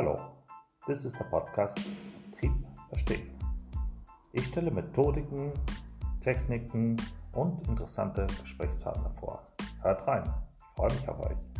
Hallo, das ist der Podcast Trieb verstehen. Ich stelle Methodiken, Techniken und interessante Gesprächspartner vor. Hört rein, ich freue mich auf euch.